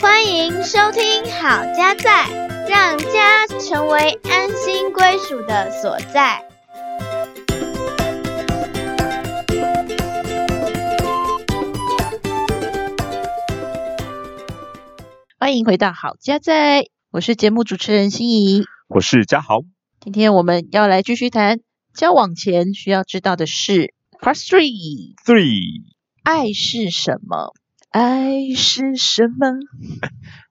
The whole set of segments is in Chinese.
欢迎收听《好家在》，让家成为安心归属的所在。欢迎回到好家在，我是节目主持人心怡。我是嘉豪。今天我们要来继续谈交往前需要知道的事。Part Three，Three，爱是什么？爱是什么？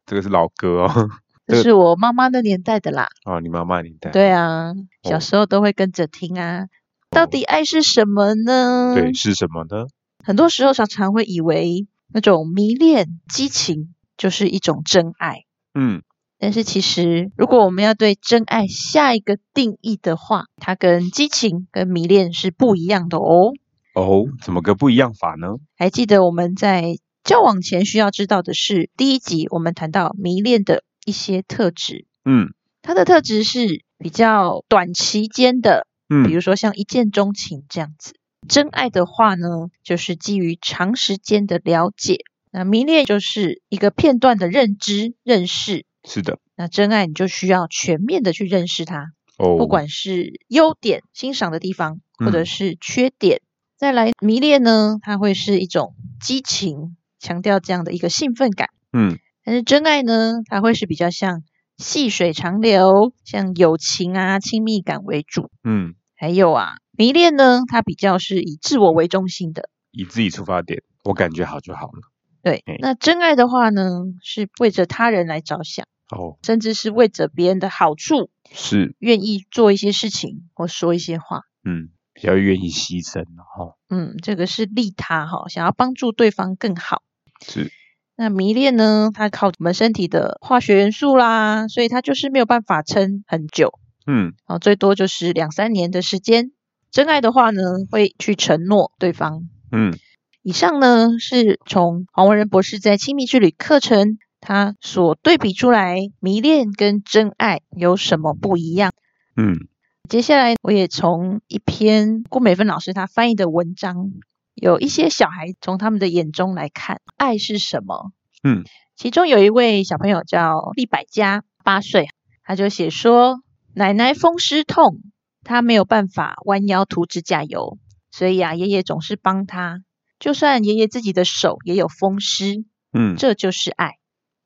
这个是老歌哦。这是我妈妈的年代的啦。哦，你妈妈年代。对啊，小时候都会跟着听啊。到底爱是什么呢？对，是什么呢？很多时候常常会以为那种迷恋、激情就是一种真爱。嗯，但是其实，如果我们要对真爱下一个定义的话，它跟激情、跟迷恋是不一样的哦。哦，怎么个不一样法呢？还记得我们在交往前需要知道的是，第一集我们谈到迷恋的一些特质，嗯它的特质是比较短期间的，嗯比嗯如说像一见钟情这样子。真爱的话呢，就是基于长时间的了解。那迷恋就是一个片段的认知、认识。是的。那真爱你就需要全面的去认识它，哦，不管是优点、欣赏的地方，或者嗯是缺点。再来迷恋呢，它会是一种激情，强调这样的一个兴奋感。嗯但是真爱呢，它会是比较像细水长流，像友情啊、亲密感为主。嗯，还有啊，迷恋呢，它比较是以自我为中心的。以自己出发点，我感觉好就好了。对嗯，那真爱的话呢，是为着他人来着想，哦，甚至是为着别人的好处，是，愿意做一些事情或说一些话。嗯，比较愿意牺牲哦。嗯，这个是利他哈，想要帮助对方更好。是，那迷恋呢，它靠我们身体的化学元素啦，所以它就是没有办法撑很久。嗯哦，最多就是两三年的时间。真爱的话呢，会去承诺对方。嗯以上呢是从黄文仁博士在亲密之旅课程他所对比出来，迷恋跟真爱有什么不一样。嗯接下来我也从一篇郭美芬老师他翻译的文章，有一些小孩从他们的眼中来看爱是什么。嗯，其中有一位小朋友叫厉百家，八岁，他就写说，奶奶风湿痛，他没有办法弯腰涂指甲油，所以啊，爷爷总是帮他，就算爷爷自己的手也有风湿，嗯，这就是爱。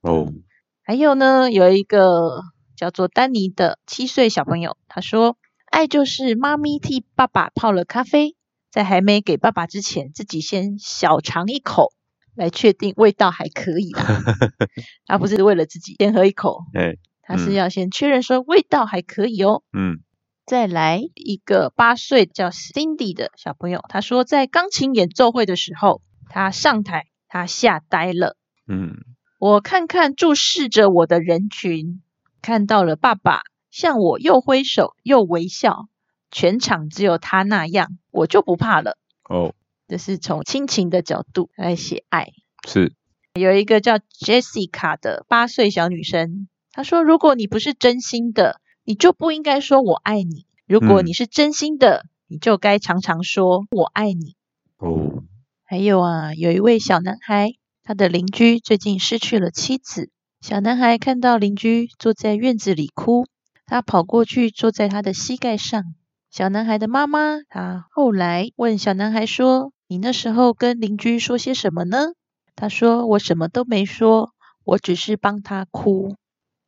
哦，还有呢，有一个叫做丹尼的七岁小朋友，他说：“爱就是妈咪替爸爸泡了咖啡，在还没给爸爸之前，自己先小尝一口，来确定味道还可以啦。他不是为了自己先喝一口，哎，他是嗯要先确认说味道还可以哦。嗯再来一个八岁叫 Cindy 的小朋友，他说在钢琴演奏会的时候，他上台，他吓呆了。嗯我看看注视着我的人群，看到了爸爸向我又挥手又微笑，全场只有他那样，我就不怕了。哦，这是从亲情的角度来写爱。是，有一个叫 Jessica 的八岁小女生，她说：“如果你不是真心的，你就不应该说我爱你；如果嗯你是真心的，你就该常常说我爱你。”哦，还有啊，有一位小男孩，他的邻居最近失去了妻子。小男孩看到邻居坐在院子里哭，他跑过去坐在他的膝盖上。小男孩的妈妈，她后来问小男孩说：“你那时候跟邻居说些什么呢？”他说：“我什么都没说，我只是帮他哭，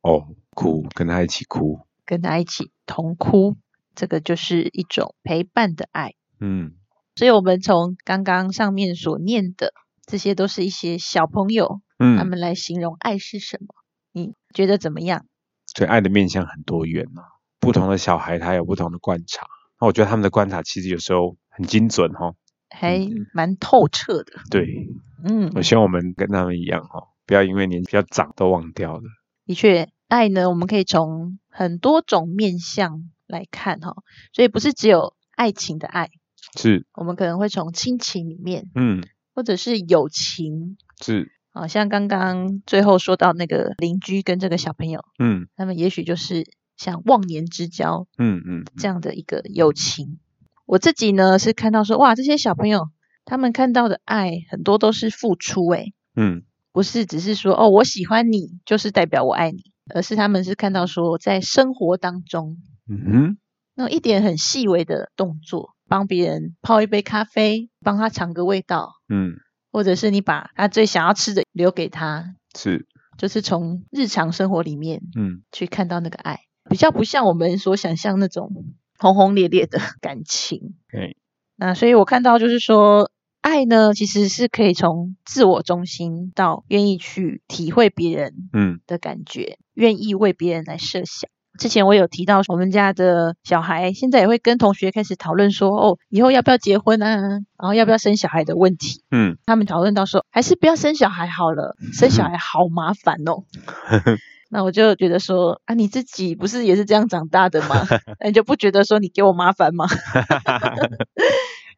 哦，哭，跟他一起哭。跟他一起同哭。”这个就是一种陪伴的爱。嗯所以，我们从刚刚上面所念的，这些都是一些小朋友他嗯，们来形容爱是什么，你觉得怎么样？所以爱的面向很多元啊，不同的小孩他有不同的观察。那我觉得他们的观察其实有时候很精准哦。还蛮透彻的。对，嗯，我希望我们跟他们一样哈、哦，不要因为年纪比较长都忘掉了。的确，爱呢，我们可以从很多种面向来看哈、所以不是只有爱情的爱，是，我们可能会从亲情里面，嗯，或者是友情，是，好像刚刚最后说到那个邻居跟这个小朋友，嗯。他们也许就是像忘年之交嗯嗯，这样的一个友情。我自己呢是看到说，哇，这些小朋友他们看到的爱很多都是付出，诶，嗯。不是只是说哦，我喜欢你就是代表我爱你，而是他们是看到说在生活当中嗯哼，那一点很细微的动作，帮别人泡一杯咖啡，帮他尝个味道，嗯。或者是你把他最想要吃的留给他，是，就是从日常生活里面嗯。去看到那个爱，比较不像我们所想象那种轰轰烈烈的感情。对，那所以我看到就是说，爱呢其实是可以从自我中心到愿意去体会别人嗯。的感觉，愿意为别人来设想。之前我有提到，我们家的小孩现在也会跟同学开始讨论说，哦，以后要不要结婚啊，然后要不要生小孩的问题。嗯他们讨论到说，还是不要生小孩好了，生小孩好麻烦哦。那我就觉得说，啊，你自己不是也是这样长大的吗？那你就不觉得说你给我麻烦吗？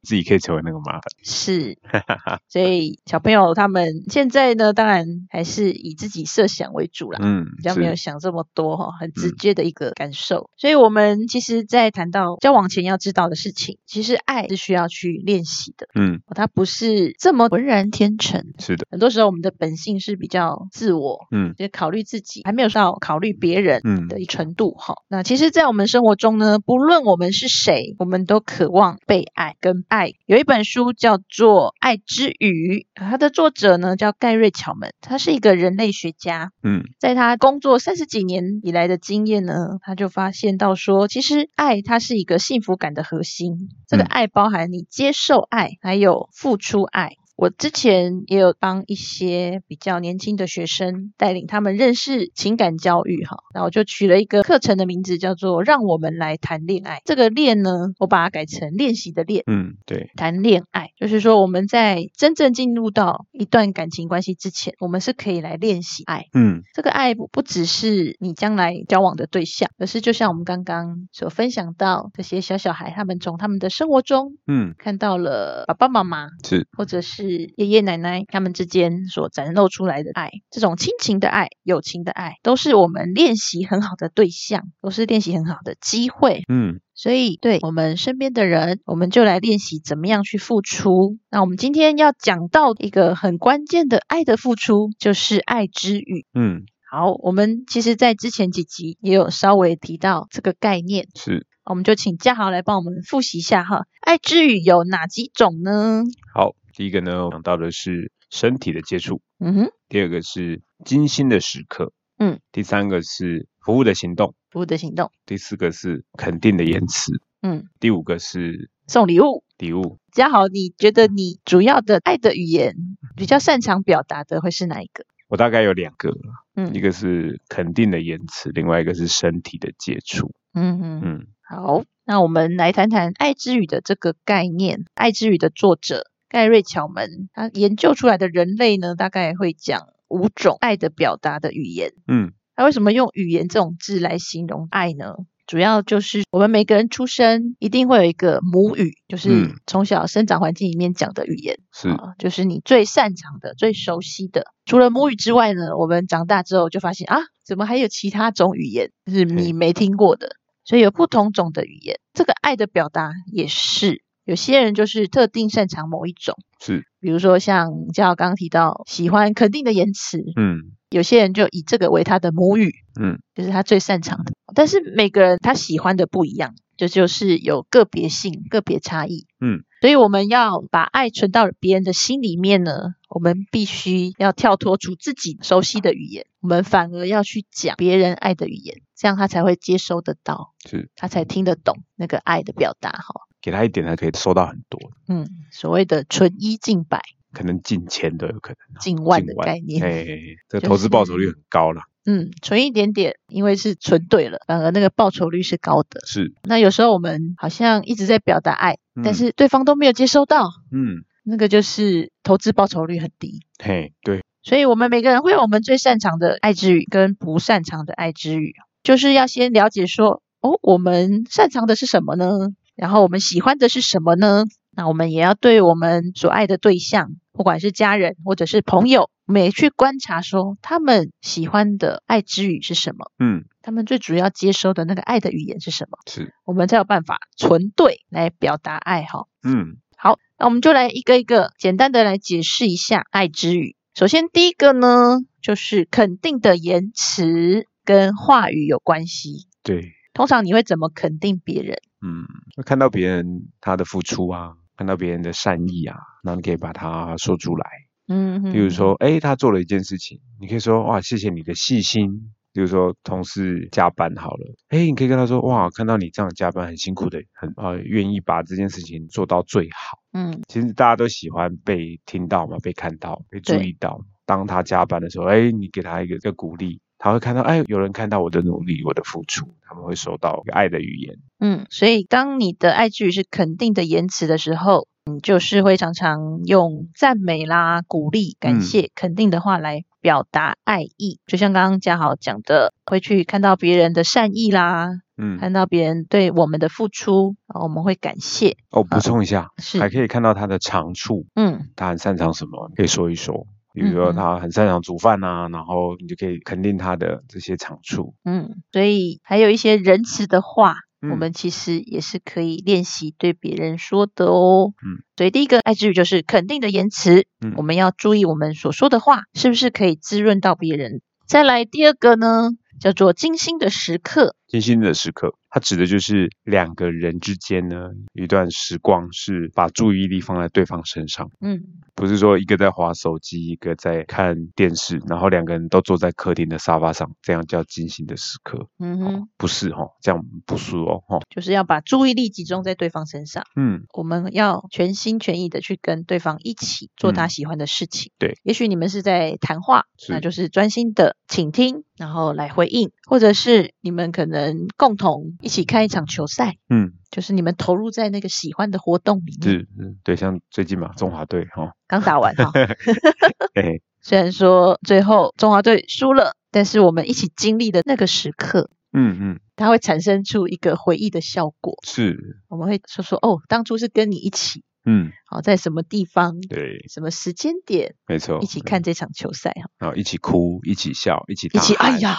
自己可以成为那个麻烦。是，所以小朋友他们现在呢，当然还是以自己设想为主啦。嗯，比较没有想这么多哈，很直嗯接的一个感受。所以，我们其实，在谈到交往前要知道的事情，其实爱是需要去练习的，嗯它不是这么浑然天成。是的，很多时候，我们的本性是比较自我，嗯就考虑自己，还没有到考虑别人嗯的一程度哈。那其实，在我们生活中呢，不论我们是谁，我们都渴望被爱跟爱。有一本书叫做《爱之语》，它的作者呢叫盖瑞·巧门，他是一个人类学家。嗯在他工作三十几年以来的经验呢，他就发现到说，其实爱它是一个幸福感的核心。这个嗯爱包含你接受爱，还有付出爱。我之前也有帮一些比较年轻的学生带领他们认识情感教育哈，那我就取了一个课程的名字叫做“让我们来谈恋爱”。这个“恋”呢，我把它改成练习的“练”。嗯对，谈恋爱，就是说我们在真正进入到一段感情关系之前，我们是可以来练习爱。嗯这个爱不不只是你将来交往的对象，而是就像我们刚刚所分享到，这些小小孩他们从他们的生活中嗯看到了爸爸妈妈是，或者是爷爷奶奶他们之间所展露出来的爱，这种亲情的爱、友情的爱，都是我们练习很好的对象，都是练习很好的机会。嗯所以，对我们身边的人，我们就来练习怎么样去付出。那我们今天要讲到一个很关键的爱的付出，就是爱之语。嗯好，我们其实，在之前几集也有稍微提到这个概念，是。我们就请嘉豪来帮我们复习一下哈。爱之语有哪几种呢？好，第一个呢，我讲到的是身体的接触，嗯哼，第二个是精心的时刻，嗯，第三个是服务的行动，服务的行动，第四个是肯定的言辞，嗯，第五个是送礼物。礼物。嘉豪，你觉得你主要的爱的语言比较擅长表达的会是哪一个？我大概有两个，嗯一个是肯定的言辞，另外一个是身体的接触。嗯嗯嗯好，那我们来谈谈爱之语的这个概念。爱之语的作者盖瑞·巧门，他研究出来的人类呢，大概会讲五种爱的表达的语言。嗯他为什么用语言这种字来形容爱呢？主要就是我们每个人出生一定会有一个母语，就是嗯从小生长环境里面讲的语言。是啊，就是你最擅长的、最熟悉的。除了母语之外呢，我们长大之后就发现啊，怎么还有其他种语言是你没听过的？所以有不同种的语言。这个爱的表达也是，有些人就是特定擅长某一种，是，比如说像叫刚刚提到喜欢肯定的言辞，嗯有些人就以这个为他的母语，嗯就是他最擅长的。但是每个人他喜欢的不一样，这就是有个别性、个别差异。嗯，所以我们要把爱存到别人的心里面呢，我们必须要跳脱出自己熟悉的语言，我们反而要去讲别人爱的语言，这样他才会接收得到，是，他才听得懂那个爱的表达哈。给他一点，他可以收到很多，嗯，所谓的纯一进百、可能近千都有可能。近万的概念。哎，这个投资报酬率很高了。嗯，存一点点，因为是存对了，反而那个报酬率是高的。是，那有时候我们好像一直在表达爱，但嗯是对方都没有接收到，嗯，那个就是投资报酬率很低。嘿，对，所以，我们每个人会有我们最擅长的爱之语跟不擅长的爱之语，就是要先了解说，哦，我们擅长的是什么呢？然后我们喜欢的是什么呢？那我们也要对我们所爱的对象，不管是家人或者是朋友，我们也去观察说他们喜欢的爱之语是什么。嗯他们最主要接收的那个爱的语言是什么，是，我们才有办法纯对来表达爱哈。嗯，好，那我们就来一个一个简单的来解释一下爱之语。首先第一个呢，就是肯定的言辞跟话语有关系。对，通常你会怎么肯定别人？嗯，看到别人他的付出啊，看到别人的善意啊，那你可以把它说出来。嗯，比如说，哎，他做了一件事情，你可以说，哇，谢谢你的细心。比如说，同事加班好了，哎，你可以跟他说，哇，看到你这样加班很辛苦的，很呃，愿意把这件事情做到最好。嗯，其实大家都喜欢被听到嘛，被看到，被注意到。当他加班的时候，哎，你给他一个个鼓励，他会看到，哎，有人看到我的努力，我的付出，他们会收到爱的语言。嗯，所以当你的爱之语是肯定的言辞的时候。你，就是会常常用赞美啦、鼓励、感谢、肯定的话来表达爱意。就像刚刚嘉豪讲的，会去看到别人的善意啦，嗯，看到别人对我们的付出，我们会感谢。哦，补充一下，是还可以看到他的长处，嗯，他很擅长什么，可以说一说。比如说他很擅长煮饭呐，然后你就可以肯定他的这些长处。嗯，所以还有一些仁慈的话。我们其实也是可以练习对别人说的哦。嗯，所以第一个爱之语就是肯定的言辞。嗯，我们要注意我们所说的话是不是可以滋润到别人。再来第二个呢，叫做精心的时刻。精心的时刻。它指的就是两个人之间呢，一段时光是把注意力放在对方身上。嗯，不是说一个在划手机，一个在看电视，然后两个人都坐在客厅的沙发上，这样叫精心的时刻。嗯哼，不是哈，这样不是哦，哈，就是要把注意力集中在对方身上。嗯，我们要全心全意的去跟对方一起做他喜欢的事情。对，也许你们是在谈话，那就是专心的倾听，然后来回应，或者是你们可能共同。一起看一场球赛，嗯，就是你们投入在那个喜欢的活动里面，是，对，像最近嘛，中华队哈，刚打完哈，哎，虽然说最后中华队输了，但是我们一起经历的那个时刻，嗯嗯，它会产生出一个回忆的效果，是，我们会说说哦，当初是跟你一起，嗯，好，在什么地方，对，什么时间点，没错，一起看这场球赛哈，然后一起哭，一起笑，一起一起，哎呀。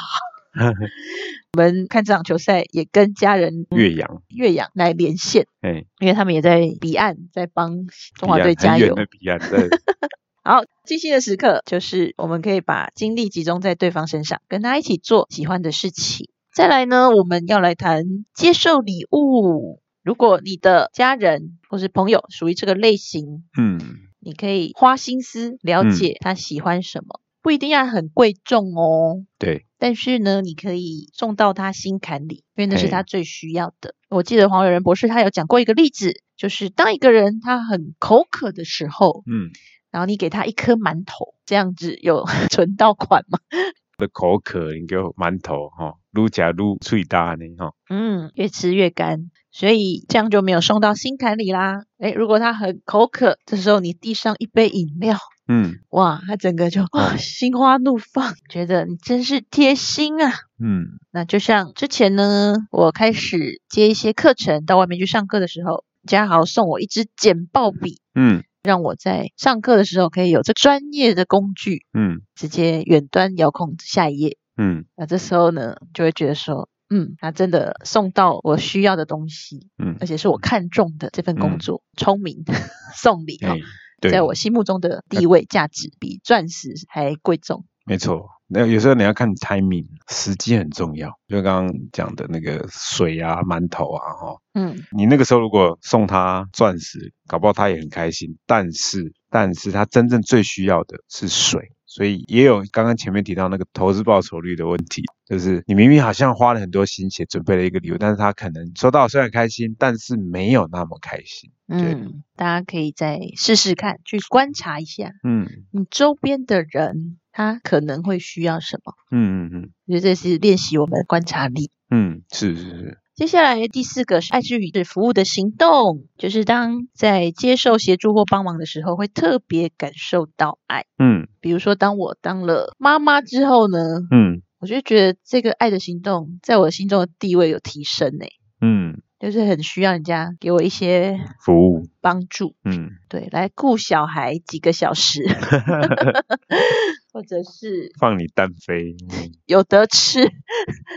我们看这场球赛，也跟家人岳阳岳阳来连线，哎，因为他们也在彼岸，在帮中华队加油。的彼岸，对。好，精心的时刻就是我们可以把精力集中在对方身上，跟他一起做喜欢的事情。再来呢，我们要来谈接受礼物。如果你的家人或是朋友属于这个类型，嗯，你可以花心思了解他喜欢什么。不一定要很贵重哦，对。但是呢，你可以送到他心坎里，因为那是他最需要的。我记得黄伟仁博士他有讲过一个例子，就是当一个人他很口渴的时候，嗯，然后你给他一颗馒头，这样子有存到款吗？的口渴，你给我馒头哈，愈加愈脆大呢哈。嗯，越吃越干，所以这样就没有送到心坎里啦。哎，如果他很口渴，这时候你递上一杯饮料。嗯，哇，他整个就啊心花怒放，觉得你真是贴心啊。嗯，那就像之前呢，我开始接一些课程，到外面去上课的时候，嘉豪送我一支简报笔，嗯，让我在上课的时候可以有这专业的工具，嗯，直接远端遥控下一页，嗯，那这时候呢，就会觉得说，嗯，他真的送到我需要的东西，嗯，而且是我看中的这份工作，聪明 送礼哈。在我心目中的地位价值比钻石还贵重。没错，那有时候你要看 timing，时机很重要。就刚刚讲的那个水啊、馒头啊，哈，嗯，你那个时候如果送他钻石，搞不好他也很开心。但是，但是他真正最需要的是水。所以也有刚刚前面提到那个投资报酬率的问题，就是你明明好像花了很多心血准备了一个礼物，但是他可能收到虽然开心，但是没有那么开心。嗯，大家可以再试试看，去观察一下，嗯，你周边的人他可能会需要什么？嗯嗯嗯，我觉得这是练习我们的观察力。嗯，是是是。接下来第四个是爱之语是服务的行动，就是当在接受协助或帮忙的时候，会特别感受到爱。嗯，比如说当我当了妈妈之后呢，嗯，我就觉得这个爱的行动在我心中的地位有提升呢。嗯，就是很需要人家给我一些服务，帮助，嗯，对，来顾小孩几个小时，或者是放你单飞，嗯。有得吃，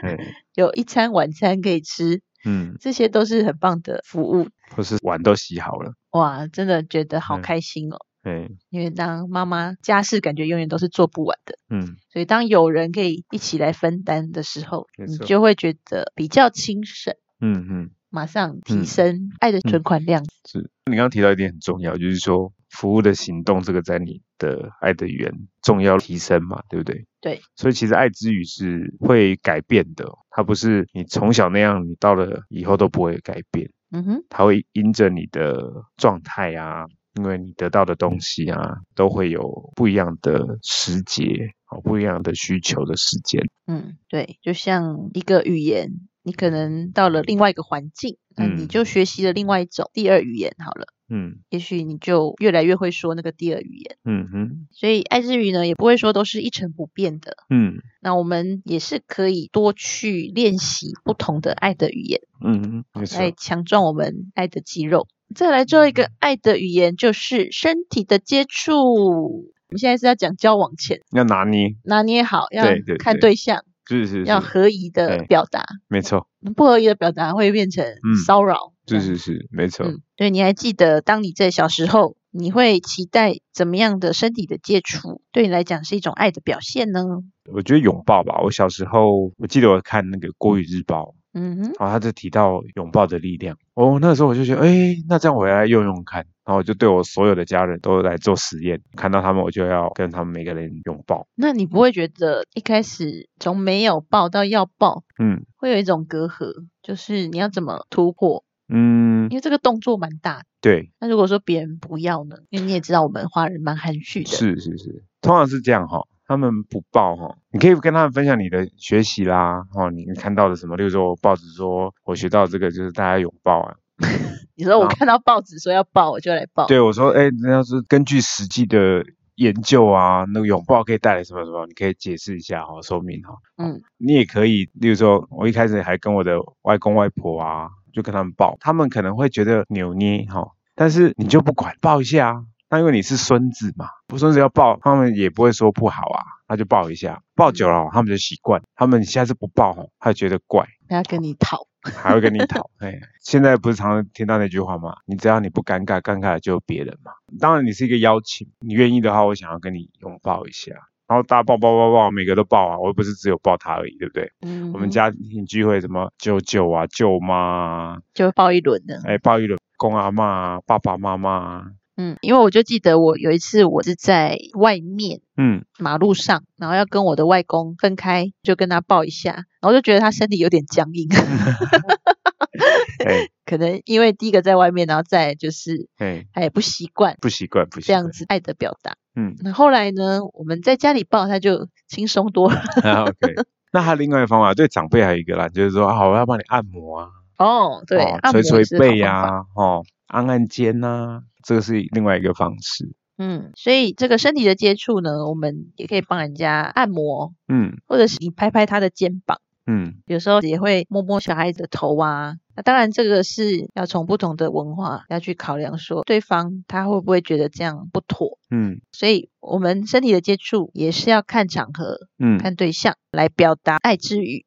哎有一餐晚餐可以吃，嗯，这些都是很棒的服务。或是碗都洗好了，哇，真的觉得好嗯开心哦！嗯，因为当妈妈家事感觉永远都是做不完的，嗯，所以当有人可以一起来分担的时候，你就会觉得比较轻省，嗯嗯，马上提嗯升爱的存款量。是你刚刚提到一点很重要，就是说服务的行动，这个在你的爱的语言重要提升嘛，对不对？对，所以其实爱之语是会改变的，它不是你从小那样，你到了以后都不会改变，嗯哼，它会因着你的状态啊，因为你得到的东西啊，都会有不一样的时节，哦，不一样的需求的时间。嗯，对，就像一个语言，你可能到了另外一个环境，那你嗯就学习了另外一种第二语言好了。嗯也许你就越来越会说那个第二语言，嗯哼所以爱之语呢，也不会说都是一成不变的。嗯那我们也是可以多去练习不同的爱的语言，嗯哼，没错。来强壮我们爱的肌肉。再来最后一个爱的语言就是身体的接触。我们现在是要讲交往前要拿捏，拿捏好，要看对象，是是是，要合宜的表达，没错，不合宜的表达会变成嗯骚扰。是是是，没错。嗯，对，你还记得当你在小时候，你会期待怎么样的身体的接触，对你来讲是一种爱的表现呢？我觉得拥抱吧。我小时候，我记得我看那个《国语日报》，嗯哼，然后他就提到拥抱的力量。哦，那个时候我就觉得，哎，那这样我来用用看。然后我就对我所有的家人都来做实验，看到他们我就要跟他们每个人拥抱。那你不会觉得一开始从没有抱到要抱，嗯会有一种隔阂，就是你要怎么突破？嗯因，为这个动作蛮大的。对，那如果说别人不要呢？因为你也知道我们华人蛮含蓄的。是是是，通常是这样哈。他们不报哈，你可以跟他们分享你的学习啦，哦，你看到的什么，例如说我报纸说我学到这个就是大家拥抱啊，你说我看到报纸说要抱，我就来抱。对我说，哎，那要是根据实际的研究啊，那个拥抱可以带来什么什么，你可以解释一下哈，说明哈。嗯，你也可以，例如说，我一开始还跟我的外公外婆啊，就跟他们抱，他们可能会觉得扭捏哈，但是你就不管，抱一下啊。那因为你是孙子嘛，不孙子要抱，他们也不会说不好啊，那就抱一下，抱久了哦他们就习惯，他们下次不抱哈，他就觉得怪。他要跟你讨。还会跟你讨。哎，现在不是常常听到那句话吗？你只要你不尴尬，尴尬的就有别人嘛。当然，你是一个邀请，你愿意的话，我想要跟你拥抱一下。然后大家抱抱抱抱，每个都抱啊，我又不是只有抱他而已，对不对？嗯，我们家庭聚会，什么舅舅啊、舅妈啊，就抱一轮的。哎，抱一轮公阿妈啊、爸爸妈妈啊，嗯，因为我就记得我有一次我是在外面嗯，马路上，然后要跟我的外公分开，就跟他抱一下，然后就觉得他身体有点僵硬，哎 可能因为第一个在外面，然后再就是哎，他也不习惯不习惯，不习这惯，样子爱的表达。嗯，那后来呢，我们在家里抱他就轻松多了。啊，OK。那还有另外一个方法，对长辈还有一个啦，就是说，好，我要帮你按摩啊，哦，对，捶捶背呀、哦，按按肩呐、这个是另外一个方式。嗯，所以这个身体的接触呢，我们也可以帮人家按摩，嗯或者是你拍拍他的肩膀。嗯有时候也会摸摸小孩子的头啊。那当然，这个是要从不同的文化要去考量，说对方他会不会觉得这样不妥。嗯所以，我们身体的接触也是要看场合、嗯，看对象来表达爱之语。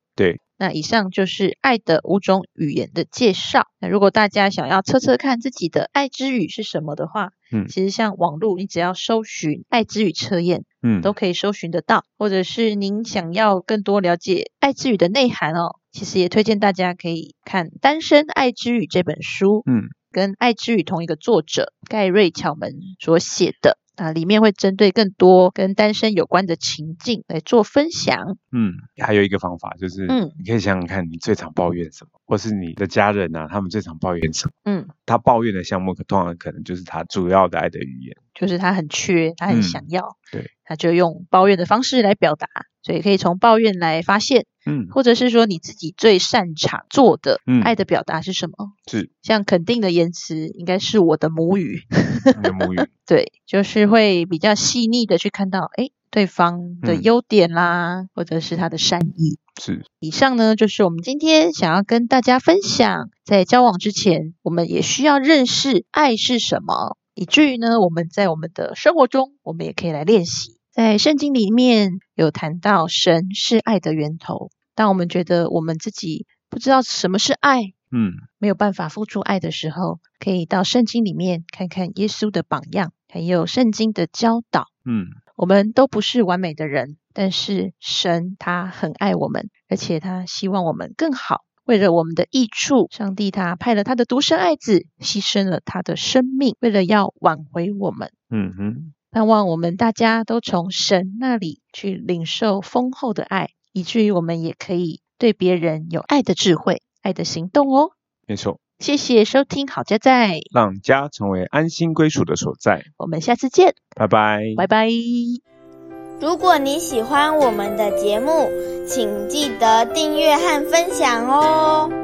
对，那以上就是爱的五种语言的介绍。那如果大家想要测测看自己的爱之语是什么的话，嗯其实像网络，你只要搜寻爱之语测验，嗯都可以搜寻得到，或者是您想要更多了解爱之语的内涵哦，其实也推荐大家可以看《单身爱之语》这本书，嗯跟爱之语同一个作者盖瑞巧门所写的。啊，里面会针对更多跟单身有关的情境来做分享。嗯，还有一个方法就是，嗯你可以想想看，你最常抱怨什么，或是你的家人啊，他们最常抱怨什么？嗯，他抱怨的项目，可通常可能就是他主要的爱的语言。就是他很缺，他很嗯想要，对，他就用抱怨的方式来表达，所以可以从抱怨来发现，嗯，或者是说你自己最擅长做的嗯爱的表达是什么？是像肯定的言辞应该是我的母语，你的母语。对，就是会比较细腻的去看到，哎，对方的嗯优点啦，或者是他的善意。是，以上呢，就是我们今天想要跟大家分享，在交往之前，我们也需要认识爱是什么，以至于呢，我们在我们的生活中，我们也可以来练习。在圣经里面有谈到，神是爱的源头。当我们觉得我们自己不知道什么是爱，嗯，没有办法付出爱的时候，可以到圣经里面看看耶稣的榜样，还有圣经的教导。嗯，我们都不是完美的人，但是神他很爱我们，而且他希望我们更好。为了我们的益处，上帝他派了他的独生爱子，牺牲了他的生命，为了要挽回我们。嗯哼，盼望我们大家都从神那里去领受丰厚的爱，以至于我们也可以对别人有爱的智慧、爱的行动哦。没错，谢谢收听好家在，让家成为安心归属的所在。我们下次见，拜拜，拜拜。如果你喜欢我们的节目，请记得订阅和分享哦。